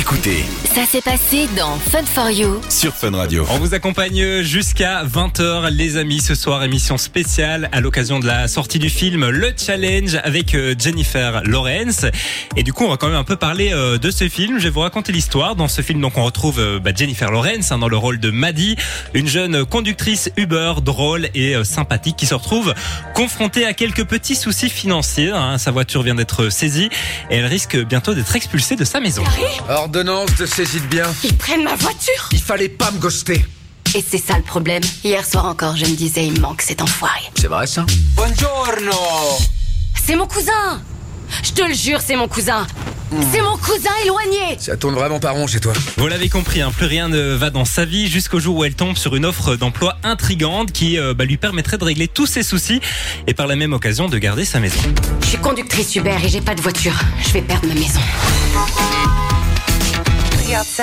Écoutez Ça s'est passé dans Fun for You. sur Fun Radio. On vous accompagne jusqu'à 20h les amis ce soir émission spéciale à l'occasion de la sortie du film Le Challenge avec euh, Jennifer Lawrence et du coup on va quand même un peu parler euh, de ce film je vais vous raconter l'histoire dans ce film donc on retrouve euh, bah, Jennifer Lawrence hein, dans le rôle de Maddie une jeune conductrice Uber drôle et euh, sympathique qui se retrouve confrontée à quelques petits soucis financiers hein. sa voiture vient d'être saisie et elle risque bientôt d'être expulsée de sa maison Ordonnance de saisie de biens. Ils prennent ma voiture Il fallait pas me ghoster. Et c'est ça le problème. Hier soir encore, je me disais, il me manque cet enfoiré. C'est vrai ça? Buongiorno C'est mon cousin Je te le jure, c'est mon cousin C'est mon cousin éloigné Ça tourne vraiment pas rond chez toi. Vous l'avez compris, hein, plus rien ne va dans sa vie jusqu'au jour où elle tombe sur une offre d'emploi intrigante qui euh, bah, lui permettrait de régler tous ses soucis et par la même occasion de garder sa maison. Je suis conductrice Uber et j'ai pas de voiture. Je vais perdre ma maison. Regarde ça.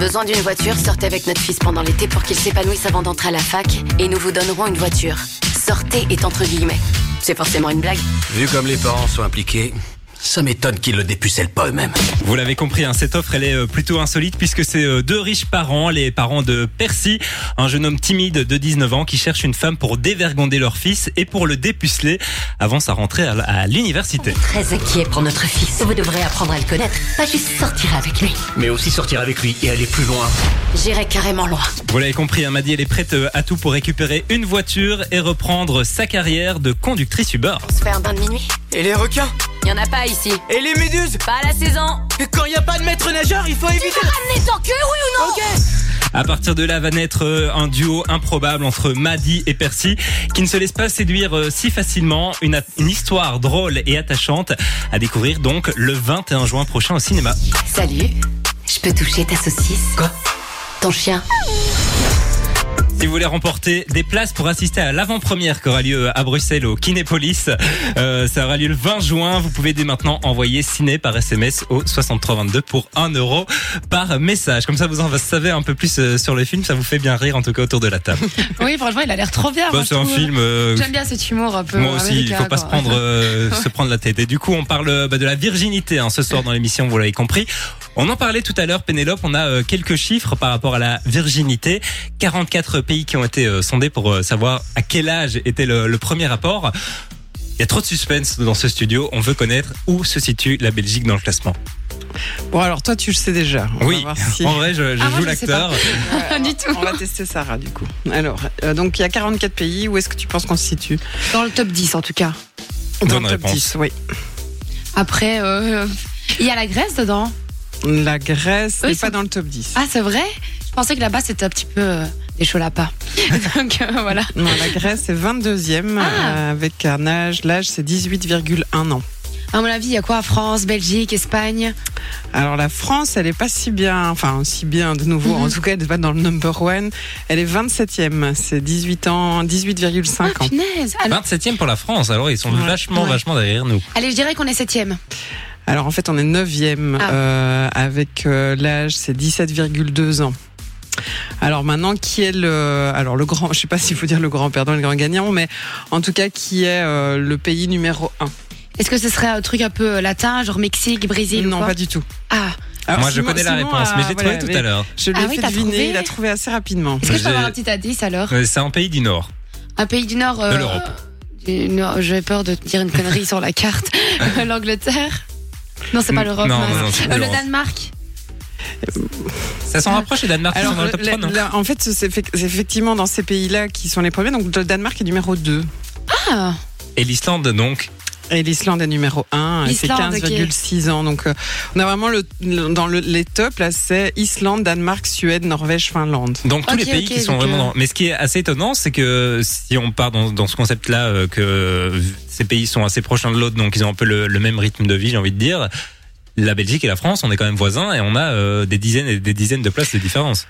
Besoin d'une voiture, sortez avec notre fils pendant l'été pour qu'il s'épanouisse avant d'entrer à la fac et nous vous donnerons une voiture. Sortez est entre guillemets. C'est forcément une blague. Vu comme les parents sont impliqués, ça m'étonne qu'ils le dépucellent pas eux-mêmes. Vous l'avez compris, hein, cette offre elle est euh, plutôt insolite puisque c'est euh, deux riches parents, les parents de Percy, un jeune homme timide de 19 ans qui cherche une femme pour dévergonder leur fils et pour le dépuceler avant sa rentrée à, l'université. Très inquiet pour notre fils. Vous devrez apprendre à le connaître, pas juste sortir avec lui. Mais aussi sortir avec lui et aller plus loin. J'irai carrément loin. Vous l'avez compris, hein, Maddy elle est prête euh, à tout pour récupérer une voiture et reprendre sa carrière de conductrice Uber. On se fait un bain de minuit Et les requins? Y en a pas ici. Et les méduses Pas à la saison. Et quand il n'y a pas de maître nageur, il faut éviter... Ramenez ton cul, oui ou non Ok À partir de là va naître euh, un duo improbable entre Maddy et Percy qui ne se laisse pas séduire euh, si facilement. Une, une histoire drôle et attachante à découvrir donc le 21 juin prochain au cinéma. Salut. Je peux toucher ta saucisse? Quoi? Ton chien Si vous voulez remporter des places pour assister à l'avant-première qui aura lieu à Bruxelles au Kinépolis, euh, ça aura lieu le 20 juin. Vous pouvez dès maintenant envoyer ciné par SMS au 6322 pour 1 euro par message. Comme ça, vous en savez un peu plus euh, sur le film. Ça vous fait bien rire en tout cas autour de la table. Oui, franchement, il a l'air trop bien. Bah, je c'est un film. euh, J'aime bien cet humour un peu. Moi aussi, il faut pas se prendre, euh, se prendre la tête. Et du coup, on parle bah, de la virginité hein, ce soir dans l'émission, vous l'avez compris. On en parlait tout à l'heure, Pénélope. On a euh, quelques chiffres par rapport à la virginité. 44 pays qui ont été euh, sondés pour euh, savoir à quel âge était le, le premier rapport. Il y a trop de suspense dans ce studio. On veut connaître où se situe la Belgique dans le classement. Bon, alors toi, tu le sais déjà. On oui, va voir si- en vrai, je, je Ah, joue l'acteur. Pas du tout. On va tester Sarah, du coup. Alors, euh, donc il y a 44 pays. Où est-ce que tu penses qu'on se situe? Dans le top 10, en tout cas. Dans Bonne le top réponse. 10, oui. Après, euh, il y a la Grèce dedans. La Grèce n'est pas dans le top 10. Ah, c'est vrai? Je pensais que là-bas, c'était un petit peu euh, des chauds lapins. Donc, euh, voilà. Non, la Grèce est 22e Ah. euh, avec un âge. L'âge, c'est 18,1 ans. À mon avis, il y a quoi? France, Belgique, Espagne? Alors la France, elle est pas si bien, enfin si bien de nouveau. Mhm. En tout cas, elle n'est pas dans le number one. Elle est 27e. C'est 18 ans, 18,5 Ah, ans. punaise Alors, 27e pour la France. Alors, ils sont Ouais. vachement, Ouais. vachement derrière nous. Allez, je dirais qu'on est septième. Alors en fait, on est 9e Ah. euh, avec euh, l'âge, c'est 17,2 ans. Alors maintenant, qui est le, alors le grand, je sais pas s'il faut dire le grand perdant, le grand gagnant, mais en tout cas, qui est euh, le pays numéro 1 Est-ce que ce serait un truc un peu latin, genre Mexique, Brésil ou Non, quoi pas du tout. Ah, Alors, Moi, je connais la Simon réponse, mais j'ai trouvé voilà, tout à l'heure. Je l'ai Ah oui, fait deviner, trouvé il a trouvé assez rapidement. est-ce que je peux J'ai- avoir un petit indice alors C'est un pays du Nord. Un pays du Nord. euh, De l'Europe. J'ai peur de te dire une connerie sur la carte. L'Angleterre Non, c'est pas l'Europe. Non, non, non, c'est Euh, le l'Europe. Danemark Ça s'en rapproche et Danemark sont dans le top le- 3, non là, en fait, c'est effectivement dans ces pays-là qui sont les premiers. Donc, le Danemark est numéro 2. Ah Et l'Islande, donc. Et l'Islande est numéro 1, c'est L'Islande, 15,6 ans. Donc, euh, on a vraiment le, le- dans le- les tops, là, c'est Islande, Danemark, Suède, Norvège, Finlande. Donc tous les pays qui sont vraiment euh, dans... Mais ce qui est assez étonnant, c'est que si on part dans, dans ce concept-là, euh, que ces pays sont assez proches l'un de l'autre, donc ils ont un peu le, le même rythme de vie, j'ai envie de dire. La Belgique et la France, on est quand même voisins et on a euh, des dizaines et des dizaines de places de différence.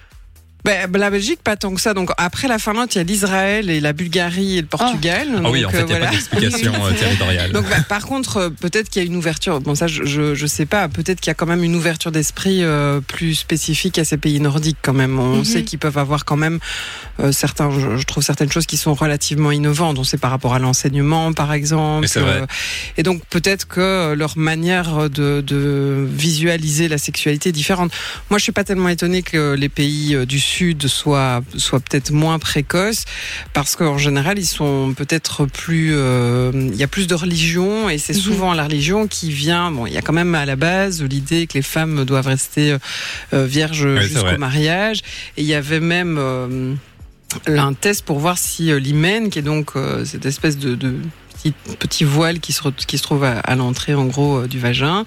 Ben, ben, la Belgique, pas tant que ça. Donc après la Finlande, il y a l'Israël et la Bulgarie et le Portugal. Ah oui, Donc, en fait, euh, il n'y a voilà. pas d'explication euh, territoriale. Donc, bah, par contre, euh, peut-être qu'il y a une ouverture. Bon, ça, je, je, sais pas. Peut-être qu'il y a quand même une ouverture d'esprit euh, plus spécifique à ces pays nordiques, quand même. On Mhm. sait qu'ils peuvent avoir quand même euh, certains. Je, je trouve certaines choses qui sont relativement innovantes. On sait par rapport à l'enseignement, par exemple. Mais c'est vrai. Euh, et donc, peut-être que leur manière de, de visualiser la sexualité est différente. Moi, je suis pas tellement étonnée que les pays euh, du Sud soient, soient peut-être moins précoces, parce qu'en général, ils sont peut-être plus. euh, Il y a plus de religion, et c'est Mhm. souvent la religion qui vient. Bon, il y a quand même à la base l'idée que les femmes doivent rester euh, euh, vierges jusqu'au mariage, et il y avait même. euh, un test pour voir si euh, l'hymen, qui est donc euh, cette espèce de, de petit, petit voile qui se, re- qui se trouve à, à l'entrée en gros euh, du vagin,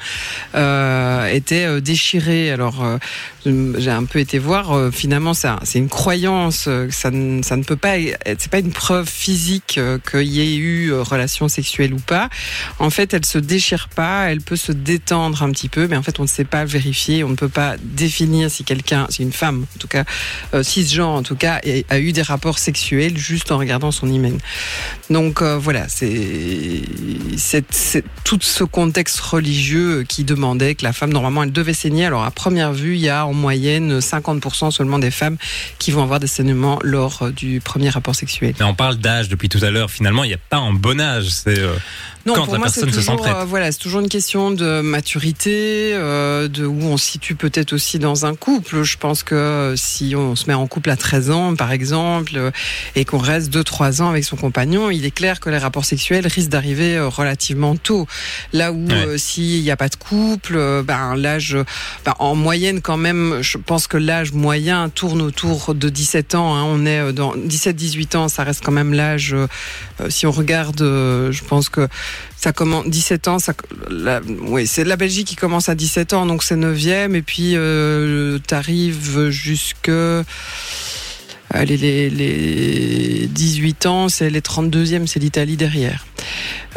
euh, était euh, déchiré. Alors euh, j'ai un peu été voir. euh, finalement, c'est une croyance. euh, ça, ne, peut pas. C'est pas une preuve physique euh, qu'il y ait eu relation sexuelle ou pas. En fait, elle se déchire pas. Elle peut se détendre un petit peu, mais en fait, on ne sait pas vérifier. On ne peut pas définir si quelqu'un, si une femme, en tout cas euh, cisgenre en tout cas, a eu des rapports sexuels juste en regardant son hymen. Donc voilà, c'est tout ce contexte religieux qui demandait que la femme normalement elle devait saigner. Alors à première vue, il y a en moyenne 50% seulement des femmes qui vont avoir des saignements lors euh, du premier rapport sexuel. Mais on parle d'âge depuis tout à l'heure. Finalement, il n'y a pas un bon âge. C'est euh, Non, Quand pour la moi, personne se sent toujours, prête. euh, voilà, c'est toujours une question de maturité, euh, de où on se situe peut-être aussi dans un couple. Je pense que si on se met en couple à 13 ans, par exemple, et qu'on reste 2-3 ans avec son compagnon, il est clair que les rapports sexuels risquent d'arriver relativement tôt. Là où Ouais. s'il n'y a pas de couple, ben l'âge, ben, en moyenne quand même, je pense que l'âge moyen tourne autour de 17 ans. hein. On est euh, dans 17-18 ans, ça reste quand même l'âge. euh, euh, si on regarde, je pense que ça commence 17 ans, ça, la, oui, c'est la Belgique qui commence à 17 ans, donc c'est 9e, et puis euh, t'arrives jusque allez, les, les 18 ans, c'est les 32e, c'est l'Italie derrière.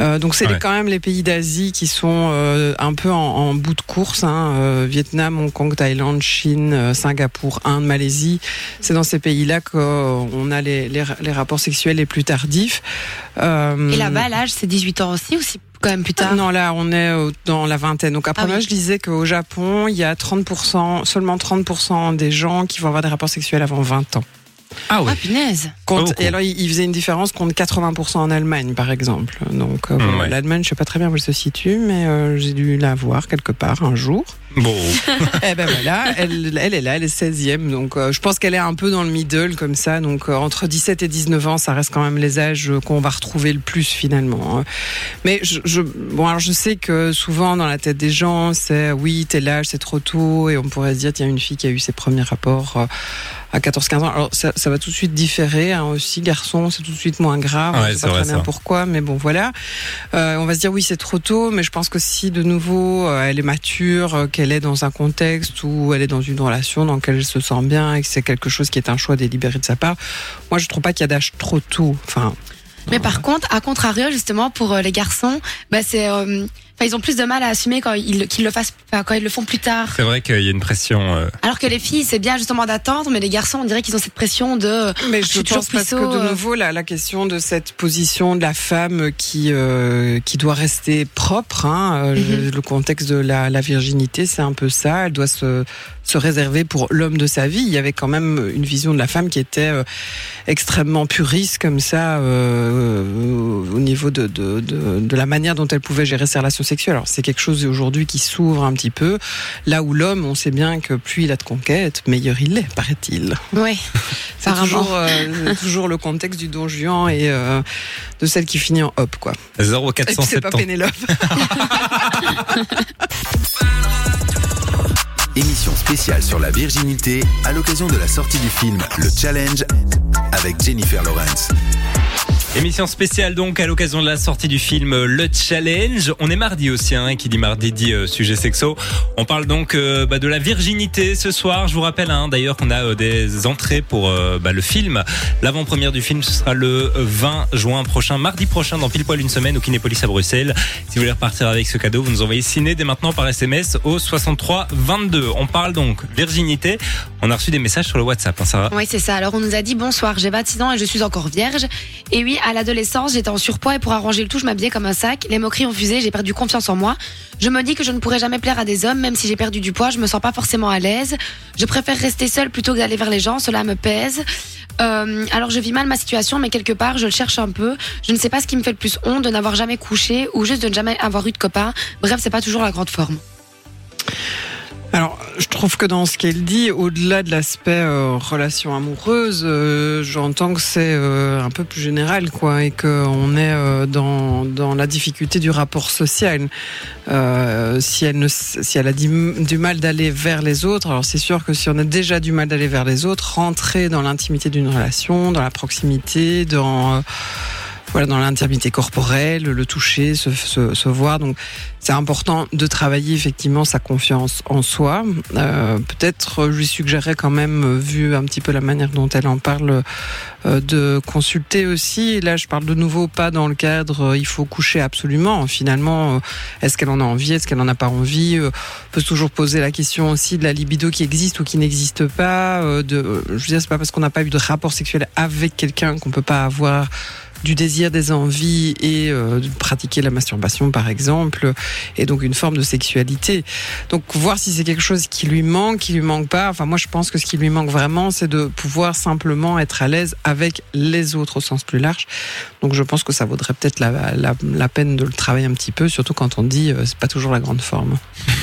Euh, donc c'est Ouais. quand même les pays d'Asie qui sont euh, un peu en, en bout de course. Hein, euh, Vietnam, Hong Kong, Thaïlande, Chine, euh, Singapour, Inde, Malaisie. C'est dans ces pays-là qu'on a les, les, les rapports sexuels les plus tardifs. Euh, Et là-bas, l'âge, c'est 18 ans aussi ou c'est quand même plus tard? Non, là, on est dans la vingtaine. Donc après, Ah oui. moi, je disais qu'au Japon, il y a 30%, seulement 30% des gens qui vont avoir des rapports sexuels avant 20 ans. Ah oui. Ah, punaise. Contre- et alors, il faisait une différence contre 80% en Allemagne, par exemple. Donc, euh, bon, Ouais. l'Allemagne, je sais pas très bien où elle se situe, mais euh, j'ai dû la voir quelque part un jour. Bon, Eh ben voilà, elle, elle est là, elle est 16e. Donc, euh, je pense qu'elle est un peu dans le middle, comme ça. Donc, euh, entre 17 et 19 ans, ça reste quand même les âges euh, qu'on va retrouver le plus, finalement. hein. Mais je, je, bon, alors je sais que souvent, dans la tête des gens, c'est oui, tel âge, c'est trop tôt. Et on pourrait se dire, tiens, une fille qui a eu ses premiers rapports euh, à 14-15 ans. Alors, ça, ça va tout de suite différer. Hein, aussi, garçon, c'est tout de suite moins grave. Ouais, sais c'est pas vrai, très bien pourquoi, mais bon, voilà. On va se dire, oui, c'est trop tôt. Mais je pense que si, de nouveau, elle est mature, qu'elle est dans un contexte où elle est dans une relation dans laquelle elle se sent bien et que c'est quelque chose qui est un choix délibéré de sa part, moi, je trouve pas qu'il y a d'âge trop tôt. Enfin, Mais par contre, à contrario, justement, pour euh, les garçons, bah, c'est, euh, enfin, ils ont plus de mal à assumer quand ils, qu'ils le fassent, enfin, quand ils le font plus tard. c'est vrai qu'il y a une pression. euh, Alors que les filles, c'est bien justement d'attendre, mais les garçons, on dirait qu'ils ont cette pression de. Mais Je je, suis toujours pense parce que de euh. nouveau la, la question de cette position de la femme qui euh, qui doit rester propre, hein, euh, Mhm. le contexte de la, la virginité, c'est un peu ça. Elle doit se se réserver pour l'homme de sa vie. Il y avait quand même une vision de la femme qui était euh, extrêmement puriste comme ça euh, au niveau de, de, de, de la manière dont elle pouvait gérer ses relations sexuelles. Alors c'est quelque chose aujourd'hui qui s'ouvre un petit peu. Là où l'homme, on sait bien que plus il a de conquêtes, meilleur il est, paraît-il. Oui. C'est toujours, euh, toujours le contexte du don Juan et euh, de celle qui finit en hop, quoi. Et puis c'est pas 0470. Pénélope. Émission spéciale sur la virginité à l'occasion de la sortie du film Le Challenge avec Jennifer Lawrence. Émission spéciale donc à l'occasion de la sortie du film Le Challenge. On est mardi aussi, hein, qui dit mardi dit euh, sujet sexo. On parle donc euh, bah, de la virginité ce soir. Je vous rappelle hein, d'ailleurs qu'on a euh, des entrées pour euh, bah, le film. L'avant-première du film ce sera le 20 juin prochain, mardi prochain, dans pile poil une semaine au Kinépolis à Bruxelles. Si vous voulez repartir avec ce cadeau, vous nous envoyez ciné dès maintenant par SMS au 63 22. On parle donc virginité. On a reçu des messages sur le WhatsApp, hein, Sarah. Oui, c'est ça. Alors, on nous a dit bonsoir, j'ai 26 ans et je suis encore vierge. Et oui, à l'adolescence, j'étais en surpoids et pour arranger le tout, je m'habillais comme un sac. Les moqueries ont fusé, j'ai perdu confiance en moi. Je me dis que je ne pourrai jamais plaire à des hommes, même si j'ai perdu du poids, je me sens pas forcément à l'aise. Je préfère rester seule plutôt que d'aller vers les gens, cela me pèse. Euh, alors, je vis mal ma situation, mais quelque part, je le cherche un peu. Je ne sais pas ce qui me fait le plus honte de n'avoir jamais couché ou juste de ne jamais avoir eu de copain. Bref, c'est pas toujours la grande forme. Alors, je trouve que dans ce qu'elle dit, au-delà de l'aspect euh, relation amoureuse, euh, j'entends que c'est euh, un peu plus général, quoi, et qu'on est dans, dans la difficulté du rapport social. Si elle si elle a du, mal d'aller vers les autres, alors c'est sûr que si on a déjà du mal d'aller vers les autres, rentrer dans l'intimité d'une relation, dans la proximité, dans voilà, dans l'intimité corporelle, le toucher, se, se, se voir. Donc, c'est important de travailler effectivement sa confiance en soi. Euh, Peut-être, je lui suggérerais quand même, euh, vu un petit peu la manière dont elle en parle, euh, de consulter aussi. Là, je parle de nouveau pas dans le cadre, euh, il faut coucher absolument. Finalement, euh, est-ce qu'elle en a envie, est-ce qu'elle en a pas envie? Euh, On peut toujours poser la question aussi de la libido qui existe ou qui n'existe pas. euh, de, euh, je veux dire, c'est pas parce qu'on n'a pas eu de rapport sexuel avec quelqu'un qu'on peut pas avoir du désir, des envies et euh, de pratiquer la masturbation par exemple, et donc une forme de sexualité. Donc voir si c'est quelque chose qui lui manque, qui lui manque pas. Enfin moi je pense que ce qui lui manque vraiment, c'est de pouvoir simplement être à l'aise avec les autres au sens plus large. Donc je pense que ça vaudrait peut-être la, la, la peine de le travailler un petit peu, surtout quand on dit euh, c'est pas toujours la grande forme.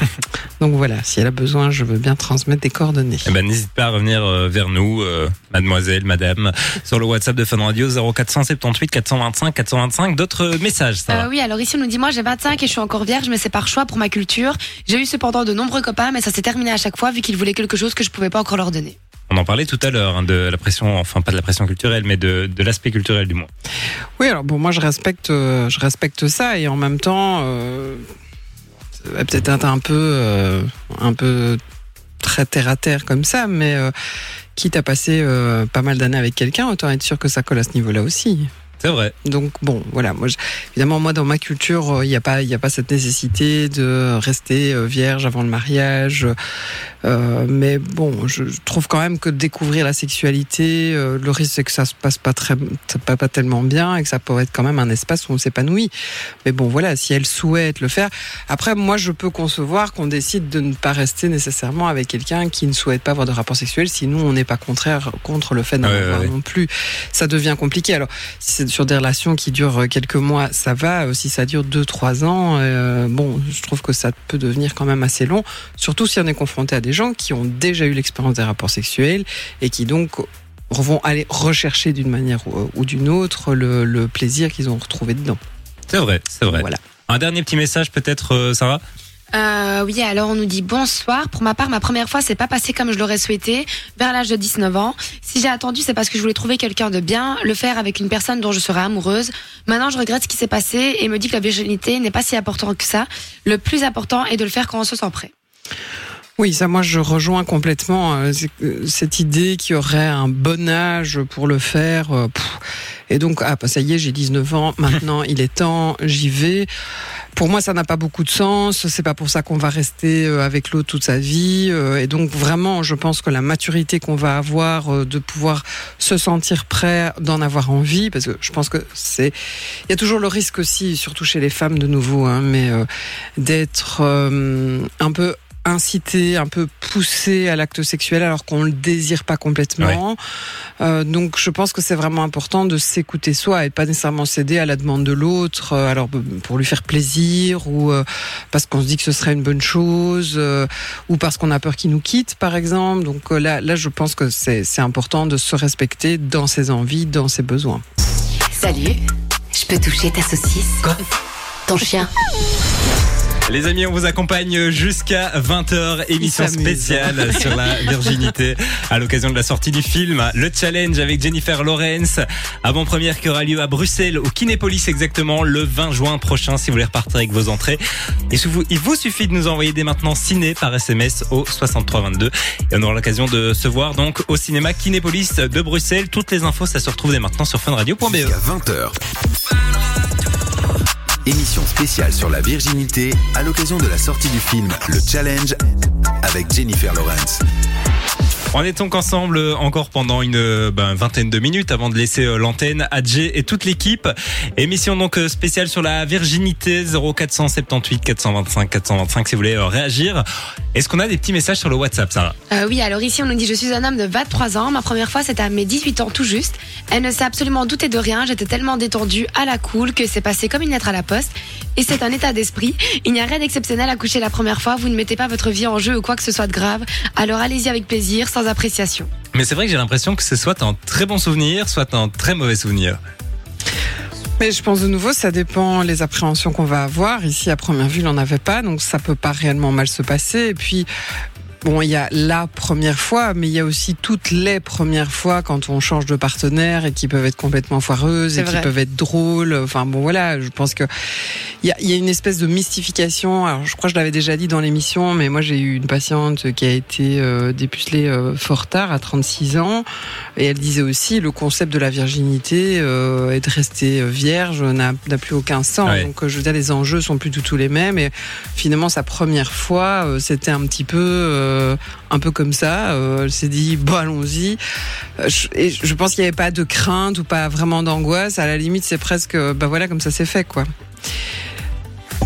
donc voilà, si elle a besoin, je veux bien transmettre des coordonnées. Eh ben, n'hésite pas à revenir euh, vers nous, euh, mademoiselle, madame, sur le WhatsApp de Fun Radio 0478 425 425. D'autres messages, ça Euh, oui, alors ici on nous dit moi j'ai 25 et je suis encore vierge, mais c'est par choix pour ma culture. J'ai eu cependant de nombreux copains, mais ça s'est terminé à chaque fois vu qu'ils voulaient quelque chose que je pouvais pas encore leur donner. On en parlait tout à l'heure, hein, de la pression, enfin pas de la pression culturelle, mais de, de l'aspect culturel du moins. Oui, alors bon, moi je respecte, euh, je respecte ça et en même temps, euh, peut-être être un peu, euh, un peu très terre à terre comme ça, mais euh, quitte à passer euh, pas mal d'années avec quelqu'un, autant être sûr que ça colle à ce niveau-là aussi. C'est vrai. Donc bon, voilà. Moi, je- évidemment, moi dans ma culture, euh, il n'y a pas, il y a pas cette nécessité de rester euh, vierge avant le mariage. Euh, mais bon, je je trouve quand même que découvrir la sexualité, euh, le risque c'est que ça se passe pas très, passe pas tellement bien et que ça pourrait être quand même un espace où on s'épanouit. Mais bon, voilà, si elle souhaite le faire. Après, moi, je peux concevoir qu'on décide de ne pas rester nécessairement avec quelqu'un qui ne souhaite pas avoir de rapport sexuel. Sinon, on n'est pas contraire contre le fait d'en Ouais, ouais, avoir ouais. non plus. Ça devient compliqué. Alors, c'est sur des relations qui durent quelques mois, ça va. Euh, Si ça dure deux, trois ans, euh, bon, je trouve que ça peut devenir quand même assez long. Surtout si on est confronté à des gens qui ont déjà eu l'expérience des rapports sexuels et qui donc vont aller rechercher d'une manière ou d'une autre le, le plaisir qu'ils ont retrouvé dedans. C'est vrai, c'est vrai. Voilà. Un dernier petit message peut-être, euh, Sarah? Euh, oui, alors on nous dit bonsoir. Pour ma part, ma première fois s'est pas passée comme je l'aurais souhaité, vers l'âge de 19 ans. Si j'ai attendu, c'est parce que je voulais trouver quelqu'un de bien, le faire avec une personne dont je serais amoureuse. Maintenant, je regrette ce qui s'est passé et me dis que la virginité n'est pas si important que ça. Le plus important est de le faire quand on se sent prêt. Oui, ça, moi, je rejoins complètement euh, euh, cette idée qu'il y aurait un bon âge pour le faire. euh, et donc, ah, bah, ça y est, j'ai 19 ans, maintenant, il est temps, j'y vais. Pour moi, ça n'a pas beaucoup de sens. C'est pas pour ça qu'on va rester avec l'autre toute sa vie. Et donc, vraiment, je pense que la maturité qu'on va avoir de pouvoir se sentir prêt, d'en avoir envie, parce que je pense que c'est, il y a toujours le risque aussi, surtout chez les femmes de nouveau, hein, mais d'être un peu incité, un peu poussé à l'acte sexuel alors qu'on le désire pas complètement. Euh, donc je pense que c'est vraiment important de s'écouter soi et pas nécessairement céder à la demande de l'autre, euh, alors b- pour lui faire plaisir ou euh, parce qu'on se dit que ce serait une bonne chose euh, ou parce qu'on a peur qu'il nous quitte par exemple. Donc euh, là, là je pense que c'est c'est important de se respecter dans ses envies, dans ses besoins. Salut, je peux toucher ta saucisse? Quoi? Ton chien? Les amis, on vous accompagne jusqu'à 20h, émission spéciale sur la virginité à l'occasion de la sortie du film Le Challenge avec Jennifer Lawrence. Avant-première qui aura lieu à Bruxelles, au Kinépolis exactement, le 20 juin prochain si vous voulez repartir avec vos entrées. Et sous vous- il vous suffit de nous envoyer dès maintenant ciné par SMS au 6322 et on aura l'occasion de se voir donc au cinéma Kinépolis de Bruxelles. Toutes les infos, ça se retrouve dès maintenant sur funradio.be. Jusqu'à 20h. Émission spéciale sur la virginité à l'occasion de la sortie du film Le Challenge avec Jennifer Lawrence. On est donc ensemble encore pendant une ben, vingtaine de minutes avant de laisser euh, l'antenne à Jay et toute l'équipe. Émission donc euh, spéciale sur la virginité 0478 425 425 si vous voulez euh, réagir. Est-ce qu'on a des petits messages sur le WhatsApp, Sarah? Oui, alors ici on nous dit je suis un homme de 23 ans. Ma première fois c'était à mes 18 ans tout juste. Elle ne s'est absolument doutée de rien. J'étais tellement détendue, à la cool, que c'est passé comme une lettre à la poste. Et c'est un état d'esprit. Il n'y a rien d'exceptionnel à coucher la première fois. Vous ne mettez pas votre vie en jeu ou quoi que ce soit de grave. Alors allez-y avec plaisir, appréciation. Mais c'est vrai que j'ai l'impression que c'est soit un très bon souvenir, soit un très mauvais souvenir. Mais je pense de nouveau, ça dépend les appréhensions qu'on va avoir. Ici, à première vue, il n'en avait pas, donc ça peut pas réellement mal se passer. Et puis, bon, il y a la première fois, mais il y a aussi toutes les premières fois quand on change de partenaire et qui peuvent être complètement foireuses et qui peuvent être drôles. Enfin bon, voilà, je pense que il y a, il y a une espèce de mystification. Alors, je crois que je l'avais déjà dit dans l'émission, mais moi j'ai eu une patiente qui a été euh, dépucelée euh, fort tard, à 36 ans, et elle disait aussi le concept de la virginité euh, et de rester vierge n'a n'a plus aucun sens. Ouais. Donc, euh, je veux dire, les enjeux sont plus du tout les mêmes. Et finalement, sa première fois, euh, c'était un petit peu, euh, un peu comme ça. Euh, elle s'est dit, bon, allons-y. Euh, Et je pense qu'il n'y avait pas de crainte ou pas vraiment d'angoisse. À la limite, c'est presque, bah voilà, comme ça c'est fait, quoi.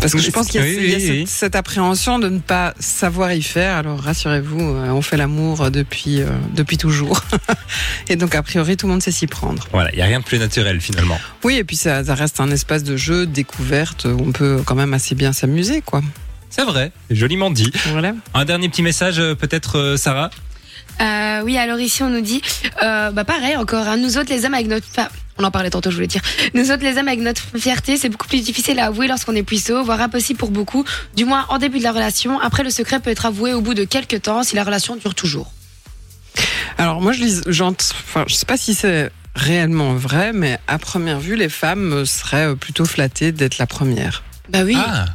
Parce que je pense qu'il y a, Oui, il y a oui, cette, appréhension de ne pas savoir y faire. Alors rassurez-vous, on fait l'amour depuis euh, depuis toujours, et donc a priori tout le monde sait s'y prendre. Voilà, il y a rien de plus naturel finalement. Oui, et puis ça, ça reste un espace de jeu, de découverte où on peut quand même assez bien s'amuser, quoi. C'est vrai, joliment dit. Voilà. Un dernier petit message euh, peut-être euh, Sarah Euh, oui, alors ici on nous dit, euh, bah pareil encore, hein, nous autres les hommes avec notre, enfin, on en parlait tantôt, je voulais dire, nous autres les hommes avec notre fierté, c'est beaucoup plus difficile à avouer lorsqu'on est puceau, voire impossible pour beaucoup, du moins en début de la relation. Après, le secret peut être avoué au bout de quelques temps si la relation dure toujours. Alors moi, je lis, enfin, je sais pas si c'est réellement vrai, mais à première vue, les femmes seraient plutôt flattées d'être la première. Bah oui. Ah,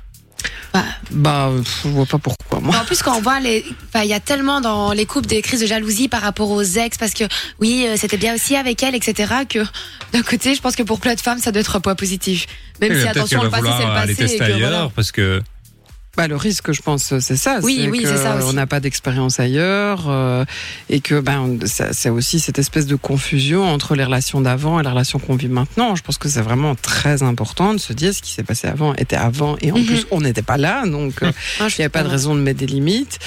Bah, Bah, je vois pas pourquoi. Moi. En plus, quand on voit les, il y a tellement dans les couples des crises de jalousie par rapport aux ex, parce que oui, euh, c'était bien aussi avec elle, etc. Que d'un côté, je pense que pour plein de femmes, ça doit être un point positif. Même si attention, le va passé c'est le passé. et tester que, voilà. ailleurs parce que Bah, le risque, je pense, c'est ça. Oui, oui, c'est ça aussi. On n'a pas d'expérience ailleurs euh, et que ben, c'est aussi cette espèce de confusion entre les relations d'avant et la relation qu'on vit maintenant. Je pense que c'est vraiment très important de se dire ce qui s'est passé avant était avant et en Mhm. plus on n'était pas là, donc euh, Ah, il n'y avait pas de raison de mettre des limites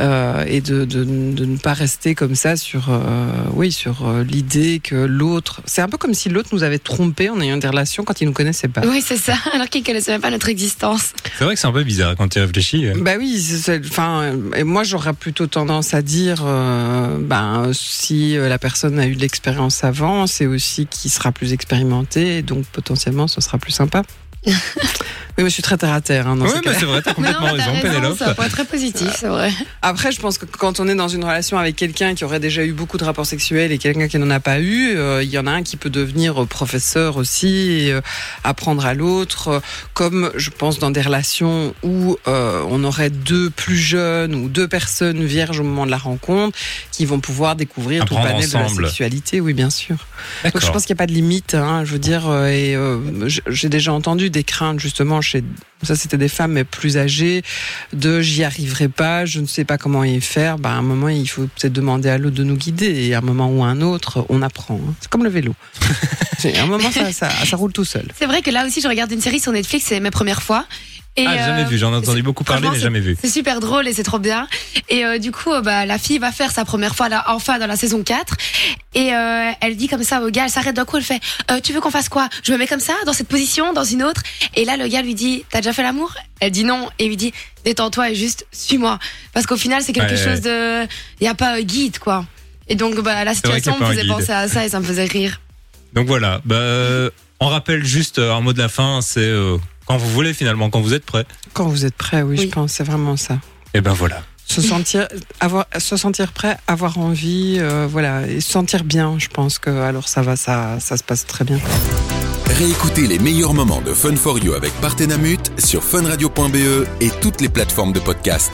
euh, et de, de, de ne pas rester comme ça sur, euh, oui, sur euh, l'idée que l'autre. C'est un peu comme si l'autre nous avait trompé en ayant des relations quand il nous connaissait pas. Oui, c'est ça. Alors qu'ils connaissaient même pas notre existence. c'est vrai que c'est un peu bizarre quand réfléchis. euh. Bah oui, enfin, euh, et moi j'aurais plutôt tendance à dire, euh, ben si la personne a eu de l'expérience avant, c'est aussi qu'il sera plus expérimenté, donc potentiellement ce sera plus sympa. oui, mais je suis très terre à terre. Hein, dans Ouais, ces bah, cas-là. c'est vrai, t'as complètement Mais non, t'as raison, Pénélope. C'est un point très positif, c'est vrai. Après, je pense que quand on est dans une relation avec quelqu'un qui aurait déjà eu beaucoup de rapports sexuels et quelqu'un qui n'en a pas eu, euh, il y en a un qui peut devenir euh, professeur aussi et euh, apprendre à l'autre. Comme je pense dans des relations où euh, on aurait deux plus jeunes ou deux personnes vierges au moment de la rencontre qui vont pouvoir découvrir tout le panel de la ensemble. sexualité. Oui, bien sûr. Donc je pense qu'il n'y a pas de limite. Hein, je veux dire, euh, et euh, j'ai déjà entendu des craintes justement chez ça, c'était des femmes mais plus âgées de j'y arriverai pas, je ne sais pas comment y faire. Bah, à un moment, il faut peut-être demander à l'autre de nous guider et à un moment ou à un autre, on apprend. hein. C'est comme le vélo. À un moment, ça, ça, ça roule tout seul. C'est vrai que là aussi, je regarde une série sur Netflix, c'est mes premières fois. Et, Ah, j'ai jamais euh, vu, j'en ai entendu beaucoup parler, mais jamais vu. C'est super drôle et c'est trop bien. Et euh, du coup, euh, bah, la fille va faire sa première fois là, enfin dans la saison 4. Et euh, elle dit comme ça au gars, elle s'arrête d'un coup, elle fait euh, Tu veux qu'on fasse quoi? Je me mets comme ça, dans cette position, dans une autre Et là, le gars lui dit T'as déjà fait l'amour? Elle dit non. Et lui dit Détends-toi et juste suis-moi. Parce qu'au final, c'est quelque Ouais, chose de. Il n'y a pas guide, quoi. Et donc, bah, la situation me faisait penser à ça et ça me faisait rire. Donc voilà, bah, on rappelle juste un mot de la fin, c'est euh, quand vous voulez finalement, quand vous êtes prêt. Quand vous êtes prêt, oui, Oui. je pense, c'est vraiment ça. Et ben voilà. Se sentir, avoir, se sentir prêt, avoir envie, euh, voilà, et se sentir bien. Je pense que alors ça va, ça, ça se passe très bien. Réécoutez les meilleurs moments de Fun for You avec Partenamut sur funradio.be et toutes les plateformes de podcast.